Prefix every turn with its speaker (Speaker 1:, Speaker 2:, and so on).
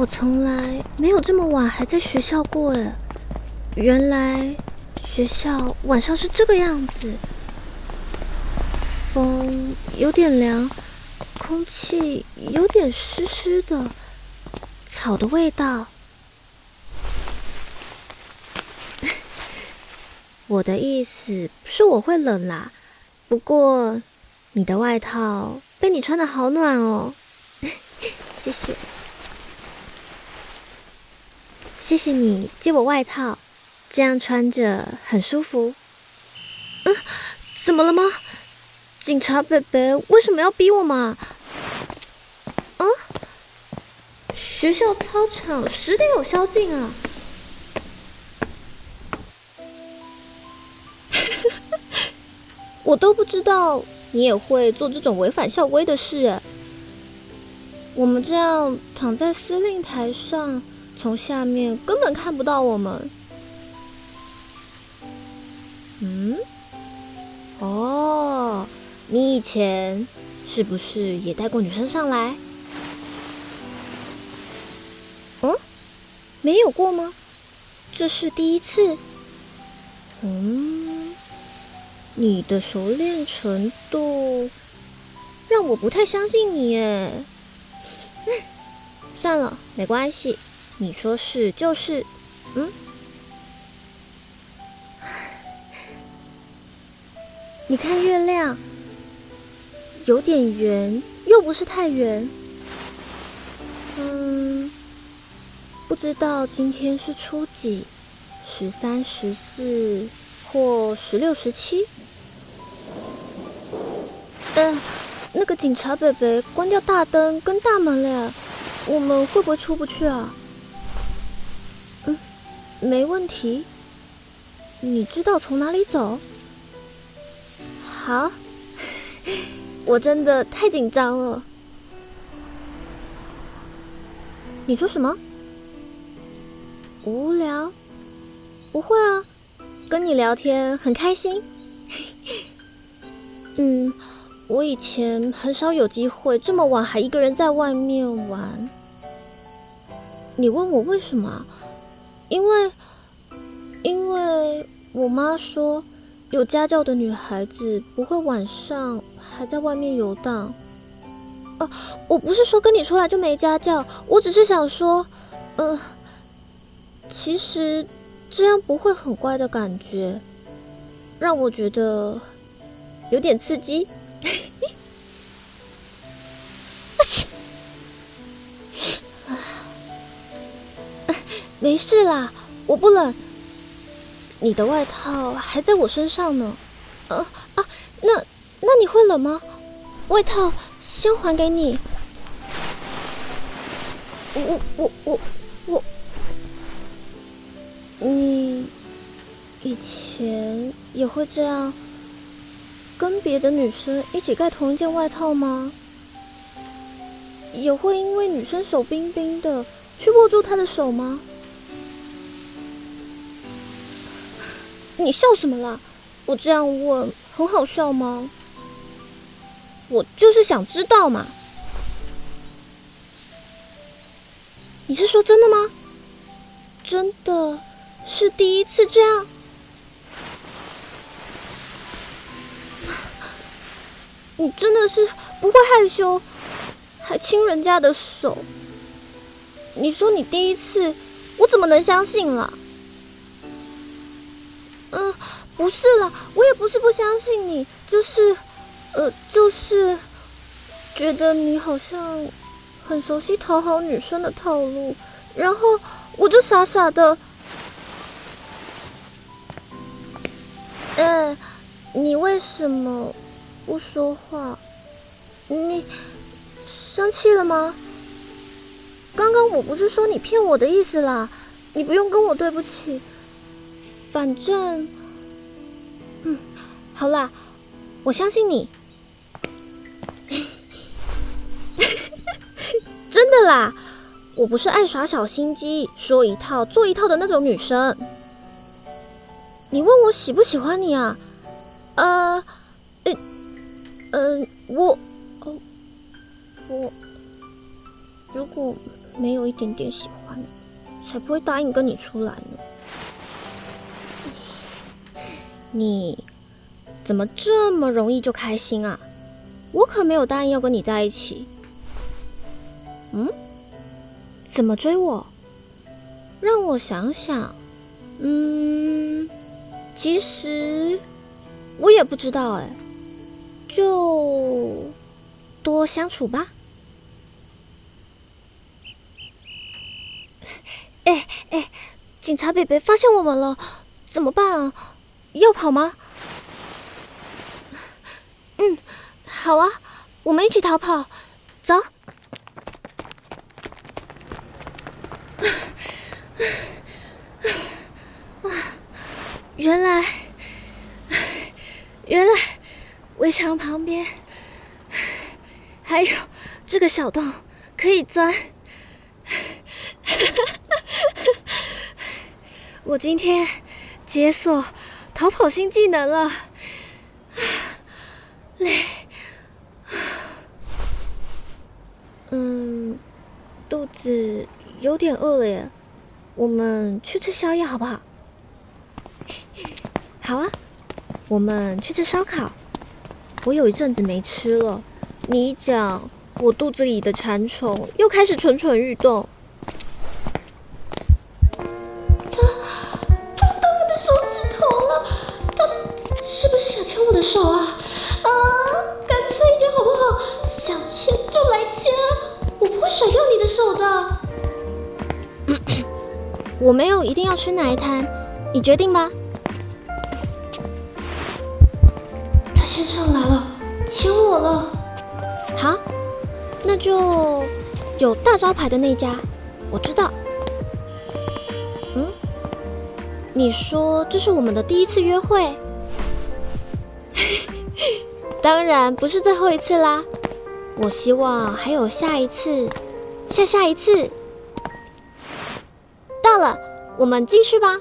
Speaker 1: 我从来没有这么晚还在学校过哎，原来学校晚上是这个样子，风有点凉，空气有点湿湿的，草的味道。我的意思是我会冷啦，不过你的外套被你穿的好暖哦，谢谢。谢谢你借我外套，这样穿着很舒服。嗯，怎么了吗？警察伯伯为什么要逼我嘛？啊？学校操场十点有宵禁啊！我都不知道你也会做这种违反校规的事。我们这样躺在司令台上。从下面根本看不到我们。嗯，哦，你以前是不是也带过女生上来？嗯，没有过吗？这是第一次。嗯，你的熟练程度让我不太相信你耶。算了，没关系。你说是就是，嗯？你看月亮，有点圆，又不是太圆。嗯，不知道今天是初几，十三、十四或十六、十七？嗯，那个警察伯伯关掉大灯跟大门了，我们会不会出不去啊？没问题，你知道从哪里走？好，我真的太紧张了。你说什么？无聊？不会啊，跟你聊天很开心。嗯，我以前很少有机会这么晚还一个人在外面玩。你问我为什么？因为，因为我妈说，有家教的女孩子不会晚上还在外面游荡。哦，我不是说跟你出来就没家教，我只是想说，呃，其实这样不会很乖的感觉，让我觉得有点刺激。没事啦，我不冷。你的外套还在我身上呢。呃啊，那那你会冷吗？外套先还给你。我我我我，你以前也会这样跟别的女生一起盖同一件外套吗？也会因为女生手冰冰的去握住她的手吗？你笑什么啦？我这样问很好笑吗？我就是想知道嘛。你是说真的吗？真的是第一次这样？你真的是不会害羞，还亲人家的手？你说你第一次，我怎么能相信了？不是啦，我也不是不相信你，就是，呃，就是觉得你好像很熟悉讨好女生的套路，然后我就傻傻的。哎，你为什么不说话？你生气了吗？刚刚我不是说你骗我的意思啦，你不用跟我对不起。反正，好啦，我相信你。真的啦，我不是爱耍小心机、说一套做一套的那种女生。你问我喜不喜欢你啊？呃，呃，嗯，我，哦，我如果没有一点点喜欢，才不会答应跟你出来呢。你怎么这么容易就开心啊？我可没有答应要跟你在一起。嗯？怎么追我？让我想想。嗯，其实我也不知道哎，就多相处吧。哎哎，警察北北发现我们了，怎么办啊？要跑吗？嗯，好啊，我们一起逃跑，走。原来，原来围墙旁边还有这个小洞可以钻。我今天解锁逃跑新技能了，累。嗯，肚子有点饿了耶，我们去吃宵夜好不好？好啊，我们去吃烧烤。我有一阵子没吃了，你一讲，我肚子里的馋虫又开始蠢蠢欲动。我没有一定要吃哪一摊，你决定吧。他先上来了，请我了。好，那就有大招牌的那家，我知道。嗯，你说这是我们的第一次约会？当然不是最后一次啦，我希望还有下一次，下下一次。到了，我们进去吧。